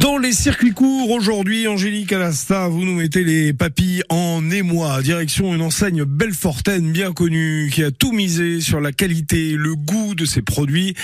Dans les circuits courts, aujourd'hui, Angélique Alasta, vous nous mettez les papilles en émoi. Direction une enseigne Belfortaine bien connue, qui a tout misé sur la qualité, le goût de ses produits,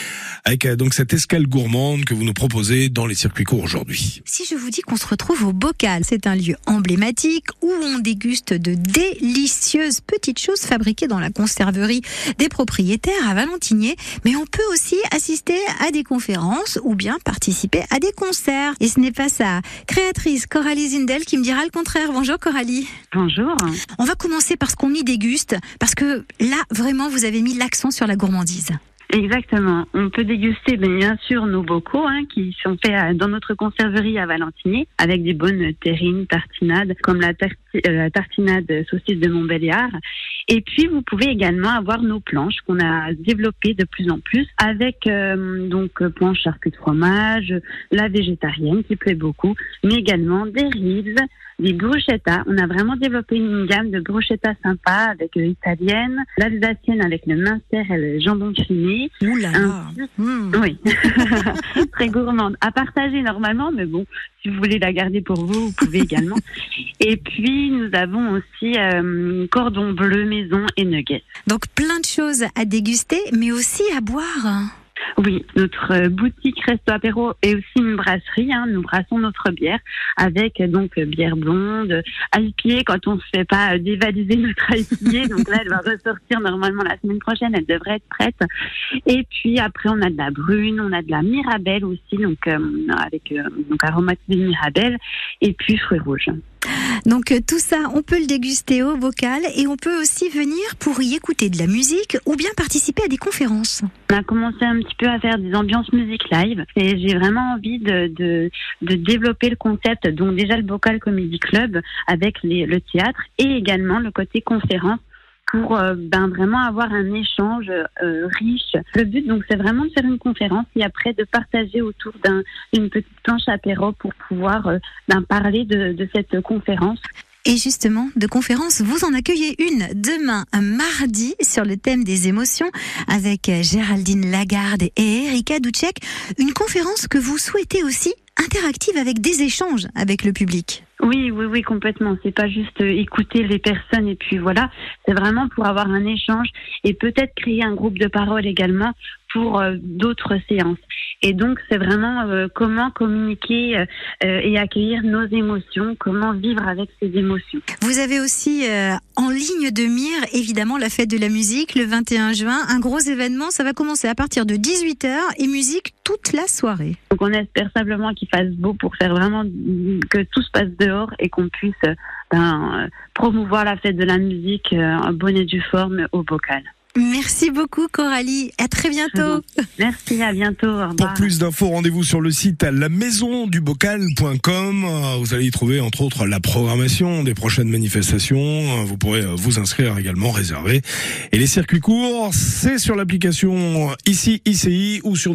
avec euh, donc cette escale gourmande que vous nous proposez dans les circuits courts aujourd'hui. Si je vous dis qu'on se retrouve au Bocal, c'est un lieu emblématique où on déguste de délicieuses petites choses fabriquées dans la conserverie des propriétaires à Valentinier, mais on peut aussi assister à des conférences ou bien participer à des concerts. Ce n'est pas sa créatrice Coralie Zindel qui me dira le contraire. Bonjour Coralie. Bonjour. On va commencer par ce qu'on y déguste, parce que là, vraiment, vous avez mis l'accent sur la gourmandise. Exactement. On peut déguster bien sûr nos bocaux hein, qui sont faits dans notre conserverie à Valentinier avec des bonnes terrines, tartinades comme la, tarti- euh, la tartinade saucisse de Montbéliard. Et puis vous pouvez également avoir nos planches qu'on a développées de plus en plus avec euh, donc euh, planches charcuterie de fromage, la végétarienne qui plaît beaucoup, mais également des ribs, des bruschettas. On a vraiment développé une gamme de bruschettas sympas avec euh, italienne, l'alsacienne avec le mincer et le jambon fumé. Ouh là là. Ainsi- Mmh. Oui, très gourmande. À partager normalement, mais bon, si vous voulez la garder pour vous, vous pouvez également. Et puis, nous avons aussi euh, cordon bleu maison et nuggets. Donc plein de choses à déguster, mais aussi à boire. Oui, notre euh, boutique Resto Apéro est aussi une brasserie. Hein. Nous brassons notre bière avec euh, donc euh, bière blonde, IPA quand on se fait pas dévaliser notre IPA. donc là, elle va ressortir normalement la semaine prochaine. Elle devrait être prête. Et puis après, on a de la brune, on a de la mirabelle aussi, donc euh, avec euh, donc aromatisée mirabelle, et puis fruits rouges. Donc euh, tout ça, on peut le déguster au bocal et on peut aussi venir pour y écouter de la musique ou bien participer à des conférences. On a commencé un petit peu à faire des ambiances musique live et j'ai vraiment envie de, de, développer le concept, donc déjà le Bocal Comedy Club avec le théâtre et également le côté conférence pour euh, ben, vraiment avoir un échange euh, riche. Le but donc c'est vraiment de faire une conférence et après de partager autour d'un- d'une petite planche apéro pour pouvoir euh, ben, parler de cette conférence. Et justement, de conférences, vous en accueillez une demain, un mardi, sur le thème des émotions, avec Géraldine Lagarde et Erika Doucek. Une conférence que vous souhaitez aussi interactive avec des échanges avec le public. Oui, oui, oui, complètement. C'est pas juste euh, écouter les personnes et puis voilà. C'est vraiment pour avoir un échange et peut-être créer un groupe de parole également pour euh, d'autres séances. Et donc, c'est vraiment euh, comment communiquer euh, et accueillir nos émotions, comment vivre avec ces émotions. Vous avez aussi euh, en ligne de mire, évidemment, la fête de la musique le 21 juin. Un gros événement, ça va commencer à partir de 18h et musique toute la soirée. Donc, on espère simplement qu'il fasse beau pour faire vraiment que tout se passe dehors et qu'on puisse ben, promouvoir la fête de la musique en bonne et due forme au bocal. Merci beaucoup Coralie, à très bientôt. Merci, à bientôt. Au Pour plus d'infos, rendez-vous sur le site lamaisondubocal.com. Euh, Vous allez y trouver entre autres la programmation des prochaines manifestations. Euh, Vous pourrez euh, vous inscrire également, réserver. Et les circuits courts, c'est sur l'application ici ICI ou sur